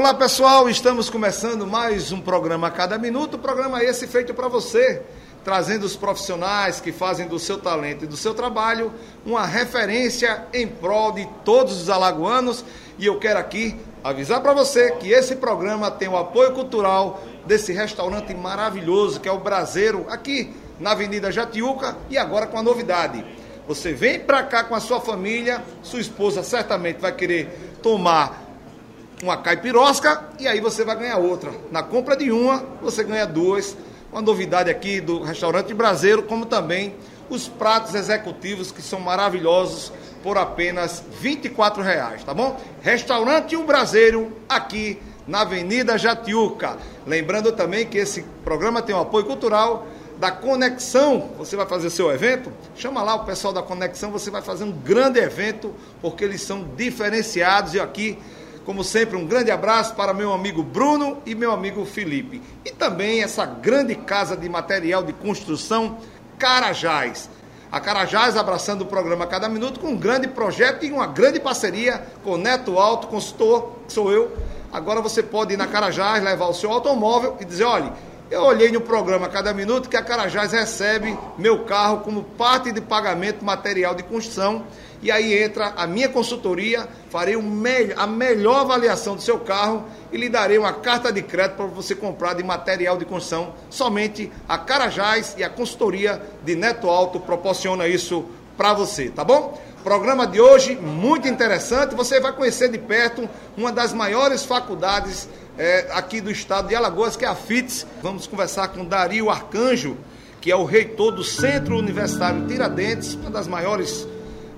Olá pessoal, estamos começando mais um programa a cada minuto, programa esse feito para você, trazendo os profissionais que fazem do seu talento e do seu trabalho uma referência em prol de todos os alagoanos. E eu quero aqui avisar para você que esse programa tem o apoio cultural desse restaurante maravilhoso que é o Braseiro, aqui na Avenida Jatiuca e agora com a novidade. Você vem para cá com a sua família, sua esposa certamente vai querer tomar uma caipirosca e aí você vai ganhar outra. Na compra de uma, você ganha duas. Uma novidade aqui do restaurante Brasileiro, como também os pratos executivos que são maravilhosos por apenas R$ reais, tá bom? Restaurante O Brasileiro aqui na Avenida Jatiuca. Lembrando também que esse programa tem o apoio cultural da Conexão. Você vai fazer seu evento? Chama lá o pessoal da Conexão, você vai fazer um grande evento, porque eles são diferenciados e aqui como sempre, um grande abraço para meu amigo Bruno e meu amigo Felipe. E também essa grande casa de material de construção Carajás. A Carajás abraçando o programa Cada Minuto com um grande projeto e uma grande parceria com o Neto Alto, consultor, que sou eu. Agora você pode ir na Carajás, levar o seu automóvel e dizer, olha, eu olhei no programa Cada Minuto que a Carajás recebe meu carro como parte de pagamento material de construção e aí entra a minha consultoria, farei a melhor avaliação do seu carro e lhe darei uma carta de crédito para você comprar de material de construção. Somente a Carajás e a consultoria de Neto Alto proporciona isso para você, tá bom? Programa de hoje muito interessante. Você vai conhecer de perto uma das maiores faculdades é, aqui do estado de Alagoas, que é a FITS. Vamos conversar com Dario Arcanjo, que é o reitor do Centro Universitário Tiradentes, uma das maiores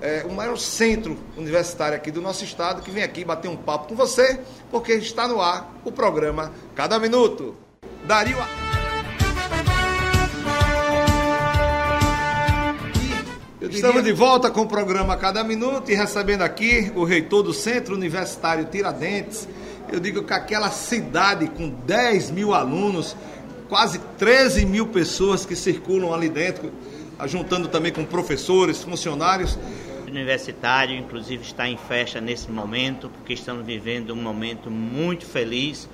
é, o maior centro universitário aqui do nosso estado, que vem aqui bater um papo com você, porque está no ar o programa Cada Minuto. Dario. Estamos de volta com o programa Cada Minuto e recebendo aqui o reitor do Centro Universitário Tiradentes. Eu digo que aquela cidade com 10 mil alunos, quase 13 mil pessoas que circulam ali dentro, juntando também com professores, funcionários universitário, inclusive, está em festa nesse momento, porque estamos vivendo um momento muito feliz.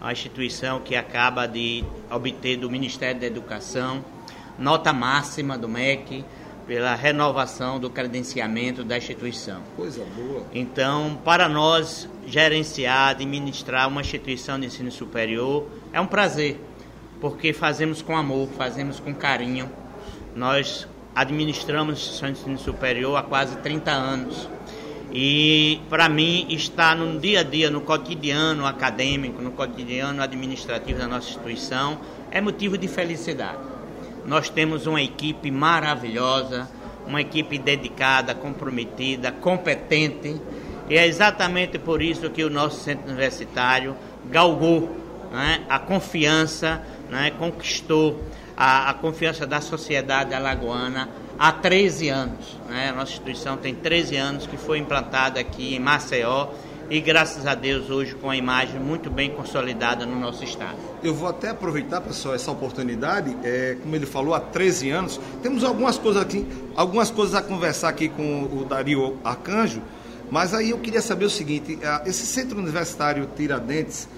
A instituição que acaba de obter do Ministério da Educação nota máxima do MEC pela renovação do credenciamento da instituição. Coisa boa. Então, para nós, gerenciar, administrar uma instituição de ensino superior é um prazer, porque fazemos com amor, fazemos com carinho. Nós administramos instituição de ensino superior há quase 30 anos. E para mim está no dia a dia, no cotidiano acadêmico, no cotidiano administrativo da nossa instituição, é motivo de felicidade. Nós temos uma equipe maravilhosa, uma equipe dedicada, comprometida, competente, e é exatamente por isso que o nosso centro universitário galgou né, a confiança, né, conquistou a, a confiança da sociedade alagoana há 13 anos. Né? A nossa instituição tem 13 anos que foi implantada aqui em Maceió e graças a Deus hoje com a imagem muito bem consolidada no nosso estado. Eu vou até aproveitar, pessoal, essa oportunidade, é, como ele falou, há 13 anos, temos algumas coisas aqui, algumas coisas a conversar aqui com o Dario Arcanjo, mas aí eu queria saber o seguinte, esse centro universitário Tiradentes,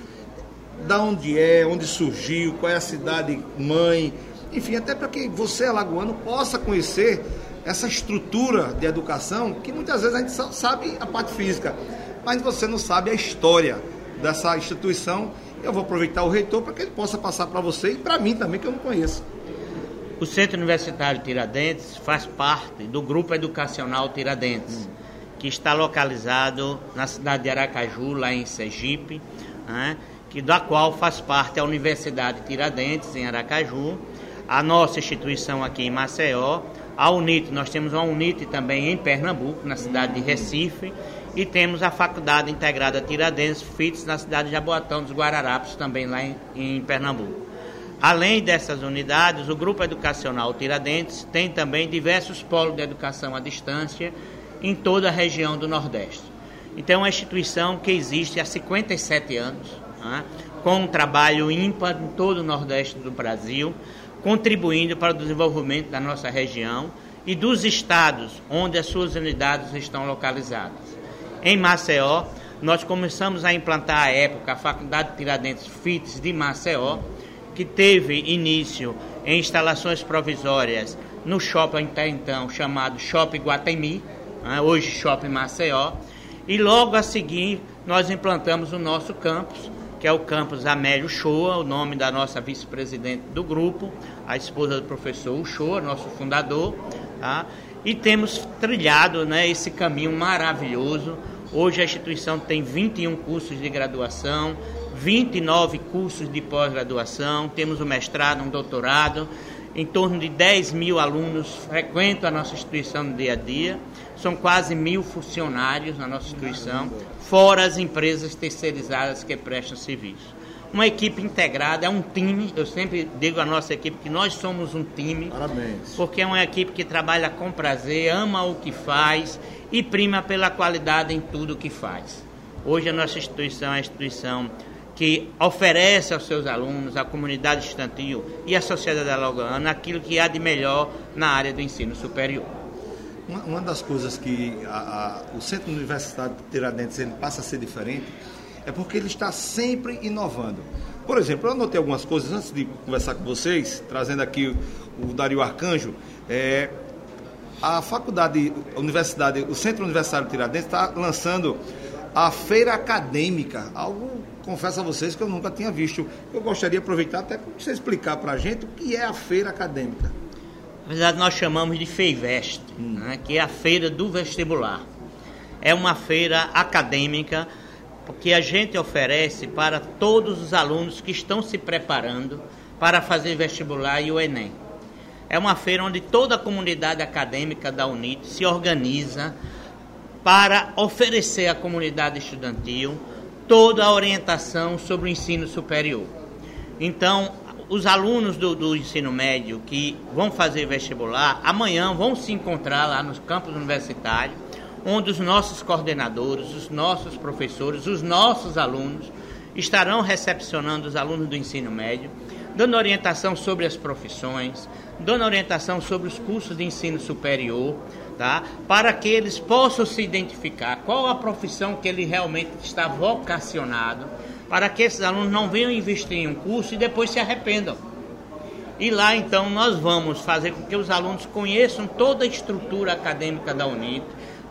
da onde é, onde surgiu, qual é a cidade mãe, enfim, até para que você, alagoano, possa conhecer essa estrutura de educação que muitas vezes a gente só sabe a parte física, mas você não sabe a história dessa instituição. Eu vou aproveitar o reitor para que ele possa passar para você e para mim também, que eu não conheço. O Centro Universitário Tiradentes faz parte do Grupo Educacional Tiradentes, hum. que está localizado na cidade de Aracaju, lá em Sergipe. Né? que da qual faz parte a Universidade Tiradentes, em Aracaju, a nossa instituição aqui em Maceió, a UNIT, nós temos uma UNIT também em Pernambuco, na cidade de Recife, e temos a Faculdade Integrada Tiradentes, FITS, na cidade de Jaboatão dos Guararapes, também lá em, em Pernambuco. Além dessas unidades, o Grupo Educacional Tiradentes tem também diversos polos de educação à distância em toda a região do Nordeste. Então, é uma instituição que existe há 57 anos, né, com um trabalho ímpar em todo o Nordeste do Brasil, contribuindo para o desenvolvimento da nossa região e dos estados onde as suas unidades estão localizadas. Em Maceió, nós começamos a implantar à época a Faculdade Tiradentes FITS de Maceió, que teve início em instalações provisórias no shopping até então chamado Shopping Guatemi, né, hoje Shopping Maceió, e logo a seguir nós implantamos o nosso campus, que é o campus Amélio Shoa, o nome da nossa vice-presidente do grupo, a esposa do professor Uchoa, nosso fundador, tá? e temos trilhado né, esse caminho maravilhoso. Hoje a instituição tem 21 cursos de graduação, 29 cursos de pós-graduação, temos um mestrado, um doutorado, em torno de 10 mil alunos frequentam a nossa instituição no dia a dia, são quase mil funcionários na nossa instituição, fora as empresas terceirizadas que prestam serviço. Uma equipe integrada, é um time, eu sempre digo à nossa equipe que nós somos um time. Parabéns. Porque é uma equipe que trabalha com prazer, ama o que faz e prima pela qualidade em tudo o que faz. Hoje a nossa instituição é a instituição que oferece aos seus alunos, à comunidade estudantil e à sociedade alagoana aquilo que há de melhor na área do ensino superior. Uma, uma das coisas que a, a, o Centro Universitário de Tiradentes ele passa a ser diferente é porque ele está sempre inovando. Por exemplo, eu anotei algumas coisas antes de conversar com vocês, trazendo aqui o, Dario Arcanjo. É, a faculdade, a universidade, o Centro Universitário de Tiradentes está lançando a feira acadêmica, algo confesso a vocês que eu nunca tinha visto. Eu gostaria de aproveitar até para você explicar para a gente o que é a feira acadêmica. Na verdade, nós chamamos de FEIVEST, hum. né, que é a feira do vestibular. É uma feira acadêmica que a gente oferece para todos os alunos que estão se preparando para fazer vestibular e o Enem. É uma feira onde toda a comunidade acadêmica da UNIT se organiza para oferecer à comunidade estudantil toda a orientação sobre o ensino superior. Então, os alunos do, do, ensino médio que vão fazer vestibular, amanhã vão se encontrar lá nos campos universitários, onde os nossos coordenadores, os nossos professores, os nossos alunos estarão recepcionando os alunos do ensino médio, dando orientação sobre as profissões, dando orientação sobre os cursos de ensino superior, tá? para que eles possam se identificar qual a profissão que ele realmente está vocacionado, para que esses alunos não venham investir em um curso e depois se arrependam. E lá então nós vamos fazer com que os alunos conheçam toda a estrutura acadêmica da UNIT,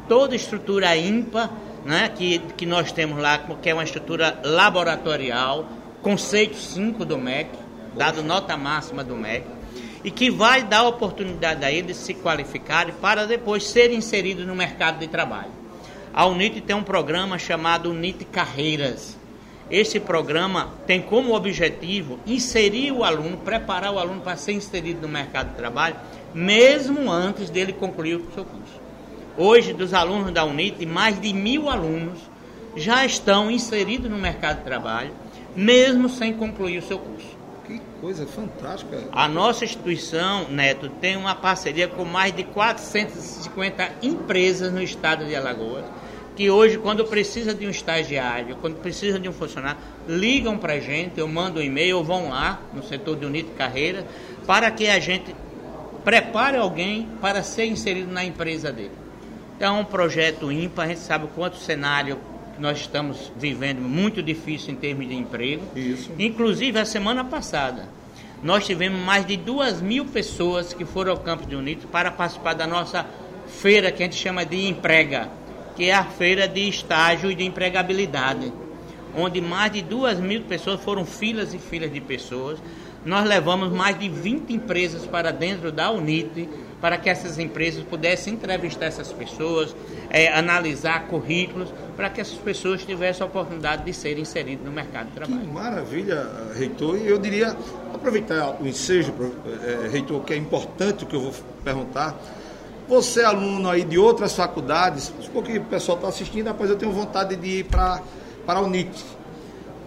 toda a estrutura ímpar né, que, que nós temos lá, que é uma estrutura laboratorial, conceito 5 do MEC, dado nota máxima do MEC, e que vai dar oportunidade a eles se qualificarem para depois serem inseridos no mercado de trabalho. A UNIT tem um programa chamado UNIT Carreiras. Esse programa tem como objetivo inserir o aluno, preparar o aluno para ser inserido no mercado de trabalho, mesmo antes dele concluir o seu curso. Hoje, dos alunos da UNIT, mais de mil alunos já estão inseridos no mercado de trabalho, mesmo sem concluir o seu curso. Que coisa fantástica. A nossa instituição, Neto, tem uma parceria com mais de 450 empresas no estado de Alagoas, que hoje, quando precisa de um estagiário, quando precisa de um funcionário, ligam para a gente, eu mando um e-mail, ou vão lá no setor de Unito Carreira, para que a gente prepare alguém para ser inserido na empresa dele. Então, é um projeto ímpar, a gente sabe o quanto o cenário nós estamos vivendo muito difícil em termos de emprego. Isso. Inclusive, a semana passada, nós tivemos mais de duas mil pessoas que foram ao Campo de Unito para participar da nossa feira que a gente chama de Emprega, que é a feira de estágio e de empregabilidade, onde mais de duas mil pessoas foram filas e filas de pessoas. Nós levamos mais de 20 empresas para dentro da UNIT para que essas empresas pudessem entrevistar essas pessoas, é, analisar currículos, para que essas pessoas tivessem a oportunidade de serem inseridas no mercado de trabalho. Que maravilha, reitor. E eu diria, aproveitar o ensejo, é, reitor, que é importante o que eu vou perguntar. Você, aluno aí de outras faculdades, porque o pessoal está assistindo, rapaz, eu tenho vontade de ir para a UNIT.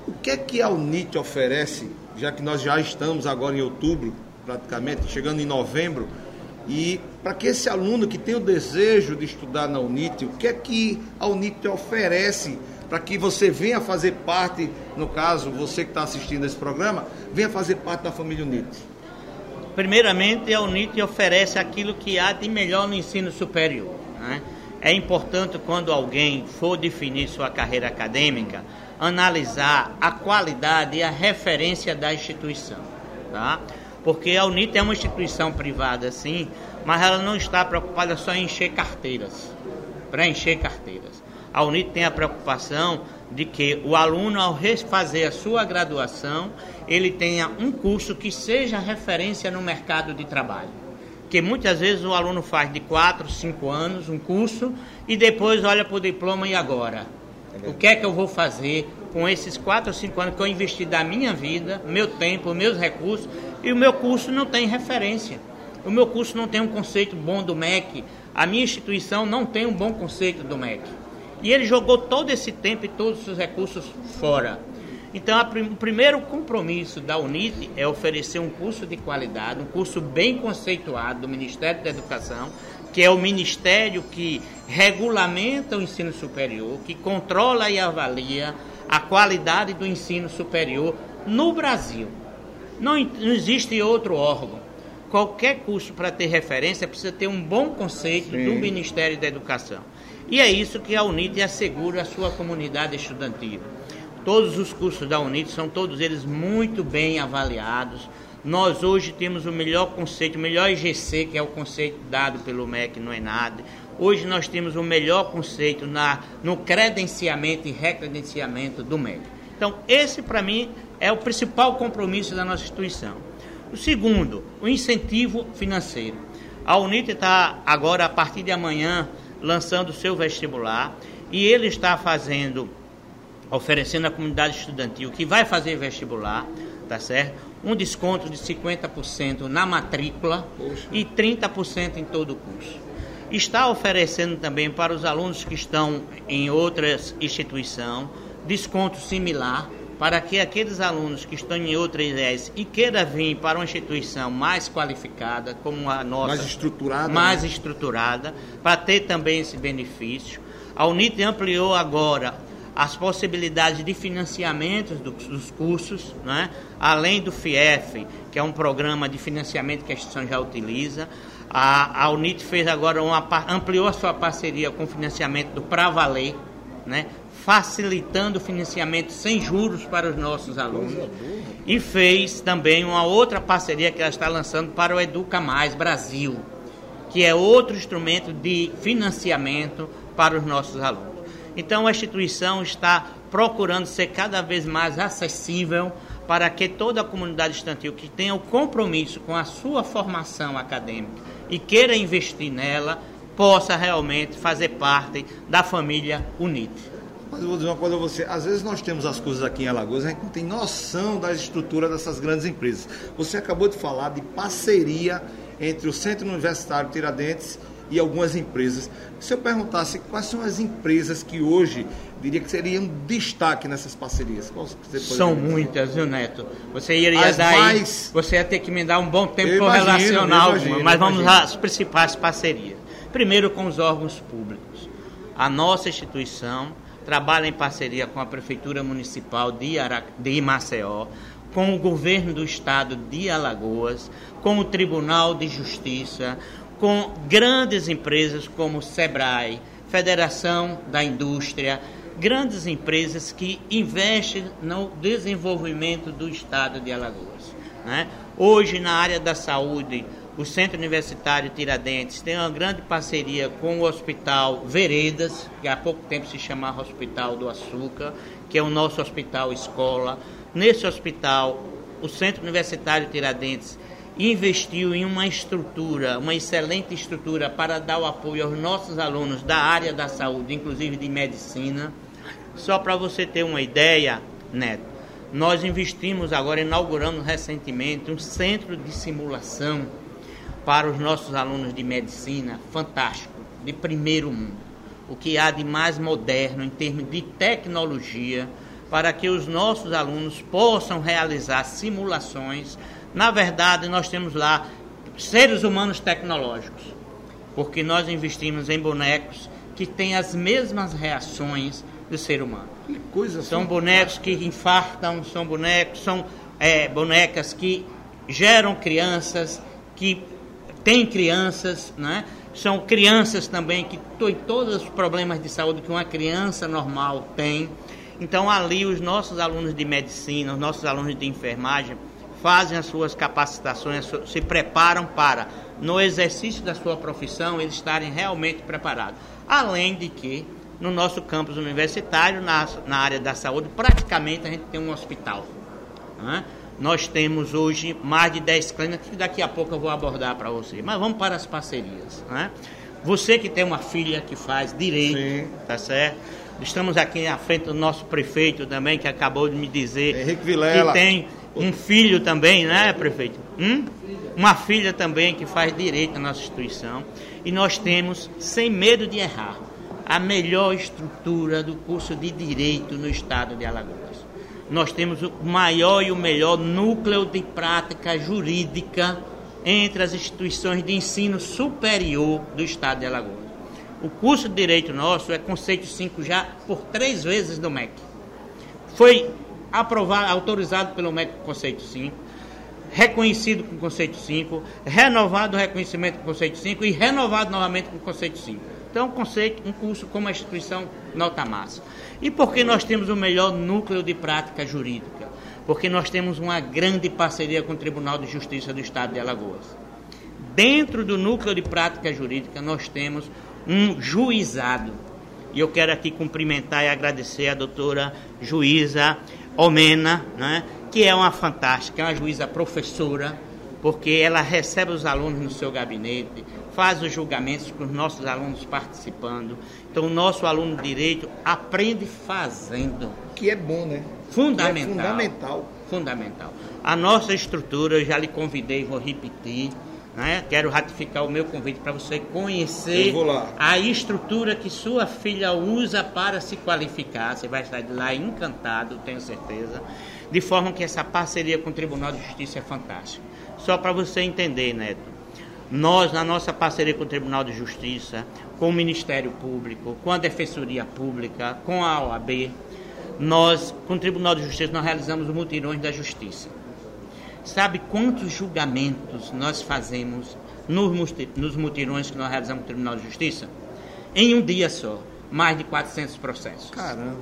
O que é que a UNIT oferece, já que nós já estamos agora em outubro, praticamente, chegando em novembro, e para que esse aluno que tem o desejo de estudar na UNIT, o que é que a UNIT oferece para que você venha fazer parte, no caso, você que está assistindo esse programa, venha fazer parte da família UNIT? Primeiramente, a UNIT oferece aquilo que há de melhor no ensino superior, né? é importante quando alguém for definir sua carreira acadêmica, analisar a qualidade e a referência da instituição, tá? Porque a UNIT é uma instituição privada, sim, mas ela não está preocupada só em encher carteiras, para encher carteiras. A UNIT tem a preocupação de que o aluno, ao refazer a sua graduação, ele tenha um curso que seja referência no mercado de trabalho. Que muitas vezes o aluno faz de 4, 5 anos um curso e depois olha para o diploma e agora? O que é que eu vou fazer com esses 4 ou 5 anos que eu investi da minha vida, meu tempo, meus recursos, e o meu curso não tem referência. O meu curso não tem um conceito bom do MEC, a minha instituição não tem um bom conceito do MEC. E ele jogou todo esse tempo e todos os recursos fora. Então, o primeiro compromisso da UNIT é oferecer um curso de qualidade, um curso bem conceituado do Ministério da Educação, que é o ministério que regulamenta o ensino superior, que controla e avalia a qualidade do ensino superior no Brasil. Não, não existe outro órgão. Qualquer curso para ter referência precisa ter um bom conceito Sim. do Ministério da Educação. E é isso que a UNIT assegura à sua comunidade estudantil. Todos os cursos da UNIT são todos eles muito bem avaliados. Nós hoje temos o melhor conceito, o melhor IGC, que é o conceito dado pelo MEC no ENAD. Hoje nós temos o melhor conceito na, no credenciamento e recredenciamento do MEC. Então, esse para mim é o principal compromisso da nossa instituição. O segundo, o incentivo financeiro. A UNIT está agora, a partir de amanhã, lançando o seu vestibular e ele está fazendo, oferecendo à comunidade estudantil que vai fazer vestibular, tá certo? Um desconto de 50% na matrícula Poxa. e 30% em todo o curso. Está oferecendo também para os alunos que estão em outras instituições desconto similar para que aqueles alunos que estão em outras ideias e queiram vir para uma instituição mais qualificada, como a nossa, mais estruturada, mais né? estruturada, para ter também esse benefício. A UNIT ampliou agora as possibilidades de financiamento dos, dos cursos, né? além do FIEF, que é um programa de financiamento que a instituição já utiliza. A, a UNIT fez agora uma ampliou a sua parceria com o financiamento do Pra Valer, né? facilitando o financiamento sem juros para os nossos alunos. E fez também uma outra parceria que ela está lançando para o Educa Mais Brasil, que é outro instrumento de financiamento para os nossos alunos. Então a instituição está procurando ser cada vez mais acessível para que toda a comunidade estudantil que tenha o compromisso com a sua formação acadêmica e queira investir nela, possa realmente fazer parte da família UNIT. Mas eu vou dizer uma coisa a você, às vezes nós temos as coisas aqui em Alagoas, a gente não tem noção da estrutura dessas grandes empresas. Você acabou de falar de parceria entre o Centro Universitário Tiradentes e algumas empresas. Se eu perguntasse quais são as empresas que hoje diria que seriam destaque nessas parcerias? São dizer? muitas, viu, Neto? Você iria as dar mais... aí, você ia ter que me dar um bom tempo para relacionar imagino, mas vamos às principais parcerias. Primeiro com os órgãos públicos. A nossa instituição trabalha em parceria com a Prefeitura Municipal de, Ara... de Maceió, com o governo do estado de Alagoas, com o Tribunal de Justiça, com grandes empresas como Sebrae, Federação da Indústria, grandes empresas que investem no desenvolvimento do estado de Alagoas. Né? Hoje, na área da saúde, o Centro Universitário Tiradentes tem uma grande parceria com o Hospital Veredas, que há pouco tempo se chamava Hospital do Açúcar, que é o nosso hospital escola. Nesse hospital, o Centro Universitário Tiradentes investiu em uma estrutura, uma excelente estrutura para dar o apoio aos nossos alunos da área da saúde, inclusive de medicina. Só para você ter uma ideia, Neto, nós investimos agora, inauguramos recentemente um centro de simulação para os nossos alunos de medicina fantástico, de primeiro mundo. O que há de mais moderno em termos de tecnologia para que os nossos alunos possam realizar simulações. Na verdade, nós temos lá seres humanos tecnológicos, porque nós investimos em bonecos que têm as mesmas reações do ser humano. Que coisa São bonecos que infartam, são bonecos, são é, bonecas que geram crianças, que tem crianças, né? São crianças também que têm todos os problemas de saúde que uma criança normal tem. Então, ali, os nossos alunos de medicina, os nossos alunos de enfermagem, fazem as suas capacitações, se preparam para, no exercício da sua profissão, eles estarem realmente preparados. Além de que, no nosso campus universitário, na, na área da saúde, praticamente a gente tem um hospital. Né? Nós temos hoje mais de 10 clínicas que daqui a pouco eu vou abordar para você. Mas vamos para as parcerias. Né? Você que tem uma filha que faz direito, Sim. tá certo? Estamos aqui à frente do nosso prefeito também, que acabou de me dizer Henrique Vilela. que tem um filho também, né, prefeito? Hum? Uma filha também que faz direito na nossa instituição. E nós temos, sem medo de errar, a melhor estrutura do curso de Direito no estado de Alagoas. Nós temos o maior e o melhor núcleo de prática jurídica entre as instituições de ensino superior do estado de Alagoas. O curso de Direito nosso é conceito 5 já por três vezes do MEC. Foi aprovado, autorizado pelo MEC conceito 5, reconhecido com conceito 5, renovado o reconhecimento com conceito 5 e renovado novamente com conceito 5. Então, um conceito, um curso como a instituição nota máxima. E por que nós temos o melhor núcleo de prática jurídica? Porque nós temos uma grande parceria com o Tribunal de Justiça do Estado de Alagoas. Dentro do núcleo de prática jurídica, nós temos um juizado. E eu quero aqui cumprimentar e agradecer a doutora juíza Omena, né, que é uma fantástica, é uma juíza professora, porque ela recebe os alunos no seu gabinete, faz os julgamentos com os nossos alunos participando. Então, o nosso aluno de direito aprende fazendo. Que é bom, né? Fundamental. É fundamental. Fundamental. A nossa estrutura, eu já lhe convidei, vou repetir. Né? Quero ratificar o meu convite para você conhecer a estrutura que sua filha usa para se qualificar. Você vai estar de lá encantado, tenho certeza. De forma que essa parceria com o Tribunal de Justiça é fantástica. Só para você entender, Neto nós, na nossa parceria com o Tribunal de Justiça, com o Ministério Público, com a Defensoria Pública, com a OAB, nós, com o Tribunal de Justiça, nós realizamos o mutirões da Justiça. Sabe quantos julgamentos nós fazemos nos mutirões que nós realizamos no Tribunal de Justiça? Em um dia só, mais de 400 processos. Caramba!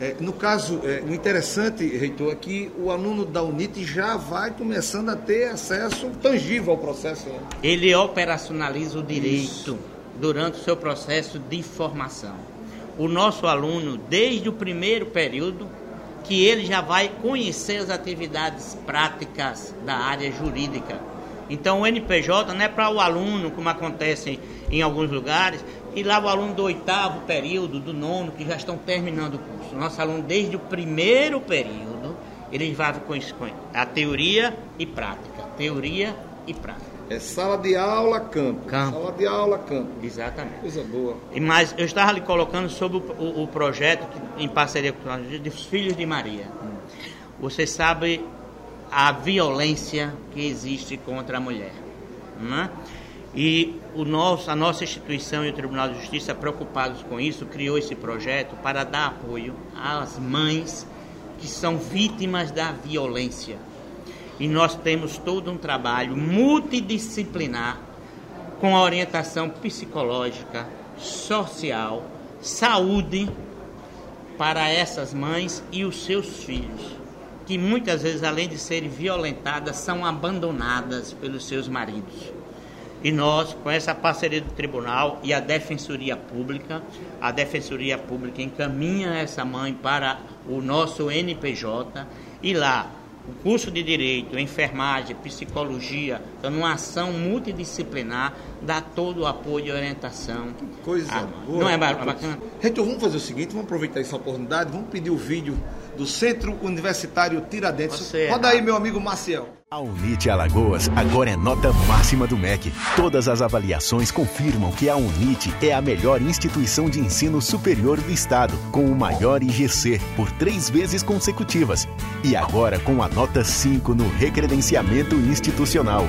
É, no caso, é, o interessante, reitor, é que o aluno da UNIT já vai começando a ter acesso tangível ao processo. Né? Ele operacionaliza o direito Isso. durante o seu processo de formação. O nosso aluno, desde o primeiro período, que ele já vai conhecer as atividades práticas da área jurídica. Então, o NPJ não é para o aluno, como acontece em alguns lugares, e lá o aluno do oitavo período, do nono, que já estão terminando o curso. Nosso aluno, desde o primeiro período, ele vai com a teoria e prática. Teoria e prática. É sala de aula, campo. campo. Sala de aula, campo. Exatamente. Coisa boa. E mais, eu estava lhe colocando sobre o, o, o projeto em parceria com os Filhos de Maria. Você sabe a violência que existe contra a mulher. Não é? E o nosso, a nossa instituição e o Tribunal de Justiça, preocupados com isso, criou esse projeto para dar apoio às mães que são vítimas da violência. E nós temos todo um trabalho multidisciplinar com orientação psicológica, social, saúde para essas mães e os seus filhos, que muitas vezes, além de serem violentadas, são abandonadas pelos seus maridos. E nós, com essa parceria do tribunal e a Defensoria Pública, a Defensoria Pública encaminha essa mãe para o nosso NPJ e lá o curso de Direito, Enfermagem, Psicologia, então numa ação multidisciplinar, dá todo o apoio e orientação. Coisa boa. Não é bacana? Reitor, vamos fazer o seguinte, vamos aproveitar essa oportunidade, vamos pedir o vídeo do Centro Universitário Tiradentes. Você Roda aí, meu amigo Maciel. A Unite Alagoas agora é nota máxima do MEC. Todas as avaliações confirmam que a Unite é a melhor instituição de ensino superior do estado, com o maior IGC por três vezes consecutivas. E agora com a nota 5 no recredenciamento institucional.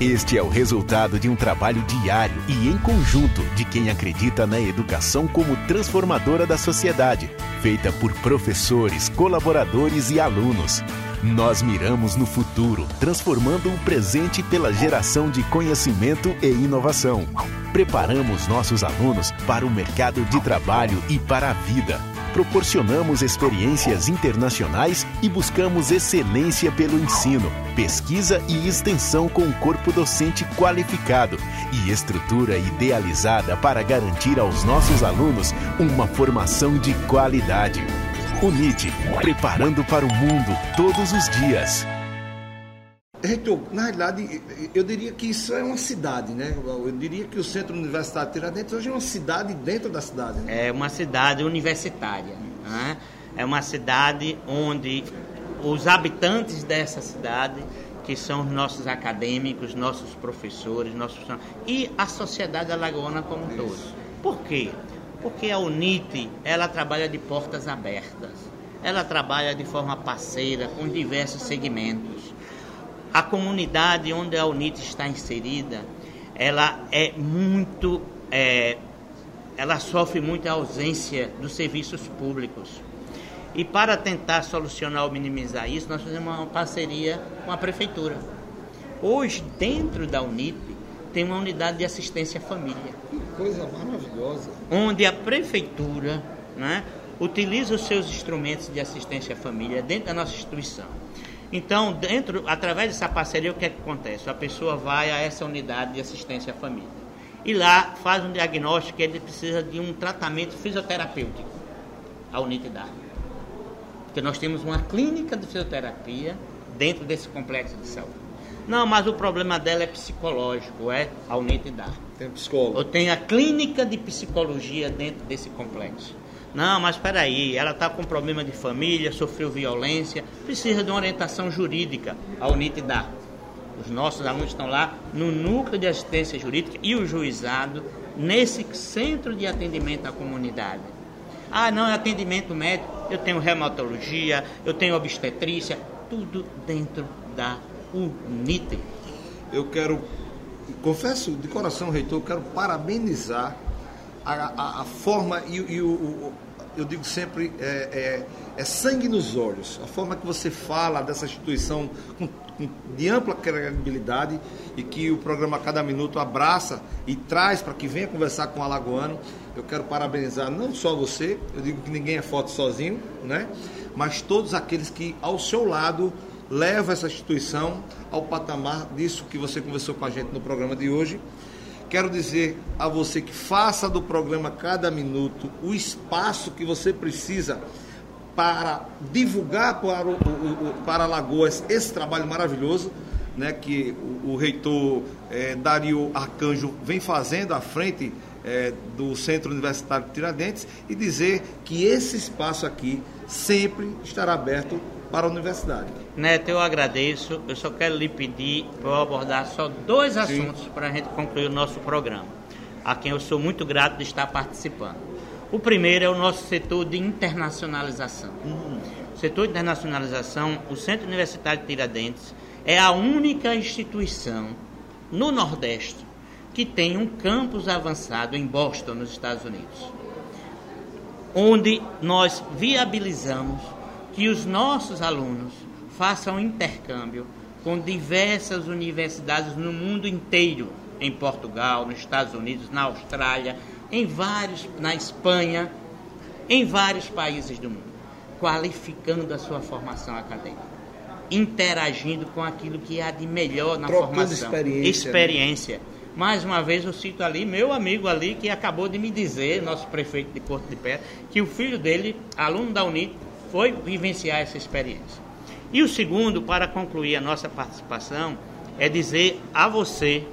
Este é o resultado de um trabalho diário e em conjunto de quem acredita na educação como transformadora da sociedade, feita por professores, colaboradores e alunos. Nós miramos no futuro, transformando o presente pela geração de conhecimento e inovação. Preparamos nossos alunos para o mercado de trabalho e para a vida proporcionamos experiências internacionais e buscamos excelência pelo ensino, pesquisa e extensão com um corpo docente qualificado e estrutura idealizada para garantir aos nossos alunos uma formação de qualidade. UNIT, preparando para o mundo todos os dias. Reitor, na realidade, eu diria que isso é uma cidade, né? Eu diria que o Centro Universitário de Tiradentes hoje é uma cidade dentro da cidade. Né? É uma cidade universitária. Né? É uma cidade onde os habitantes dessa cidade, que são os nossos acadêmicos, nossos professores, nossos e a sociedade alagoana como um todo. Por quê? Porque a UNIT, ela trabalha de portas abertas. Ela trabalha de forma parceira com diversos segmentos a comunidade onde a UNIT está inserida, ela é muito, é, ela sofre muita ausência dos serviços públicos. E para tentar solucionar ou minimizar isso, nós fizemos uma parceria com a prefeitura. Hoje, dentro da UNIT, tem uma unidade de assistência à família. Que coisa maravilhosa! Onde a prefeitura né, utiliza os seus instrumentos de assistência à família dentro da nossa instituição então, dentro, através dessa parceria, o que, é que acontece? A pessoa vai a essa unidade de assistência à família. E lá faz um diagnóstico que ele precisa de um tratamento fisioterapêutico. A unidade. Porque nós temos uma clínica de fisioterapia dentro desse complexo de saúde. Não, mas o problema dela é psicológico, é a unidade. Tem psicólogo. Ou tem a clínica de psicologia dentro desse complexo. Não, mas espera aí, ela está com problema de família, sofreu violência, precisa de uma orientação jurídica. A UNIT dá. Os nossos alunos estão lá no núcleo de assistência jurídica e o juizado nesse centro de atendimento à comunidade. Ah, não, é atendimento médico, eu tenho reumatologia, eu tenho obstetrícia, tudo dentro da UNIT. Eu quero, confesso de coração, reitor, eu quero parabenizar a, a, a forma e, e o, o, eu digo sempre, é, é, é, sangue nos olhos. A forma que você fala dessa instituição com, com, de ampla credibilidade e que o programa Cada Minuto abraça e traz para que venha conversar com o Alagoano. Eu quero parabenizar não só você, eu digo que ninguém é forte sozinho, né? mas todos aqueles que ao seu lado levam essa instituição ao patamar disso que você conversou com a gente no programa de hoje Quero dizer a você que faça do programa Cada Minuto o espaço que você precisa para divulgar para, o, para Lagoas esse trabalho maravilhoso né, que o, o reitor é, Dario Arcanjo vem fazendo à frente é, do Centro Universitário de Tiradentes e dizer que esse espaço aqui sempre estará aberto para a universidade. Neto, eu agradeço. Eu só quero lhe pedir para eu abordar só dois assuntos para a gente concluir o nosso programa, a quem eu sou muito grato de estar participando. O primeiro é o nosso setor de internacionalização. Uhum. O setor de internacionalização, o Centro Universitário de Tiradentes, é a única instituição no Nordeste que tem um campus avançado em Boston, nos Estados Unidos, onde nós viabilizamos que os nossos alunos façam intercâmbio com diversas universidades no mundo inteiro, em Portugal, nos Estados Unidos, na Austrália, em vários, na Espanha, em vários países do mundo, qualificando a sua formação acadêmica, interagindo com aquilo que há de melhor na Trocando formação, experiência. Né? experiência. Né? Mais uma vez eu cito ali meu amigo ali que acabou de me dizer, nosso prefeito de Porto de Pé, que o filho dele, aluno da UNIT, foi vivenciar essa experiência. E o segundo, para concluir a nossa participação, é dizer a você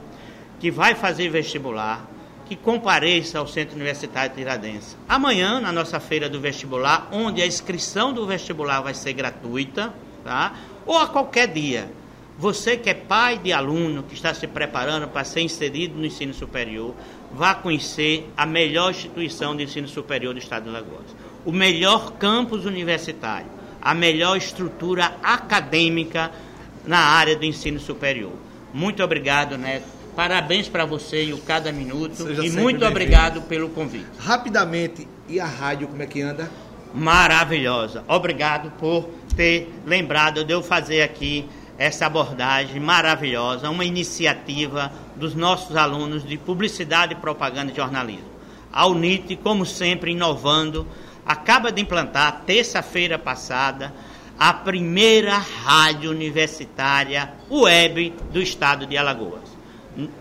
que vai fazer vestibular, que compareça ao Centro Universitário de Tiradentes. Amanhã, na nossa feira do vestibular, onde a inscrição do vestibular vai ser gratuita, tá? Ou a qualquer dia. Você que é pai de aluno que está se preparando para ser inserido no ensino superior, vá conhecer a melhor instituição de ensino superior do Estado de Lagoas o melhor campus universitário, a melhor estrutura acadêmica na área do ensino superior. Muito obrigado, Neto. Parabéns para você e o Cada Minuto. Seja e muito obrigado pelo convite. Rapidamente, e a rádio, como é que anda? Maravilhosa. Obrigado por ter lembrado de eu fazer aqui essa abordagem maravilhosa, uma iniciativa dos nossos alunos de Publicidade, Propaganda e Jornalismo. A UNIT, como sempre, inovando, acaba de implantar, terça-feira passada, a primeira rádio universitária web do estado de Alagoas.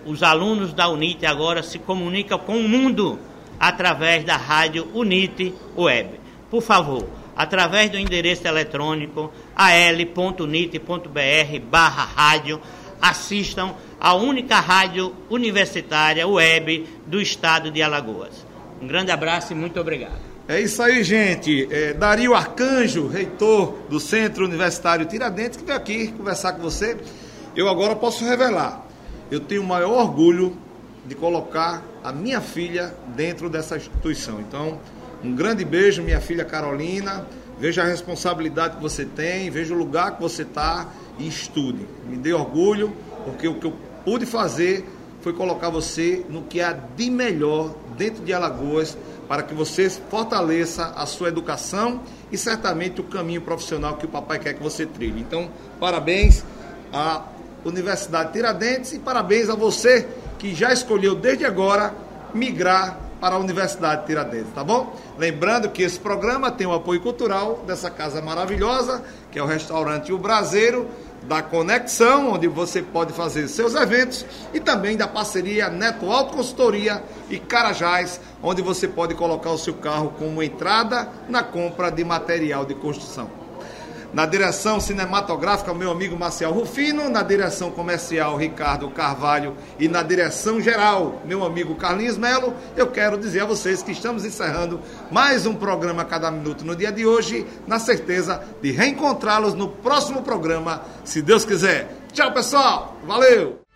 Os alunos da UNIT agora se comunicam com o mundo através da rádio UNIT Web. Por favor, através do endereço eletrônico al.unit.br barra rádio, assistam a única rádio universitária web do estado de Alagoas. Um grande abraço e muito obrigado. É isso aí, gente. É, Dario Arcanjo, reitor do Centro Universitário Tiradentes, que veio aqui conversar com você. Eu agora posso revelar. Eu tenho o maior orgulho de colocar a minha filha dentro dessa instituição. Então, um grande beijo, minha filha Carolina. Veja a responsabilidade que você tem, veja o lugar que você está e estude. Me dê orgulho, porque o que eu pude fazer foi colocar você no que há de melhor dentro de Alagoas para que você fortaleça a sua educação e certamente o caminho profissional que o papai quer que você trilhe. Então, parabéns à Universidade Tiradentes e parabéns a você que já escolheu desde agora migrar para a Universidade Tiradentes, tá bom? Lembrando que esse programa tem o apoio cultural dessa casa maravilhosa, que é o restaurante O Braseiro, da Conexão, onde você pode fazer seus eventos, e também da parceria Neto Auto Consultoria e Carajás, onde você pode colocar o seu carro como entrada na compra de material de construção. Na direção cinematográfica, meu amigo Marcial Rufino. Na direção comercial, Ricardo Carvalho. E na direção geral, meu amigo Carlinhos Melo. Eu quero dizer a vocês que estamos encerrando mais um programa Cada Minuto no dia de hoje, na certeza de reencontrá-los no próximo programa, se Deus quiser. Tchau, pessoal. Valeu!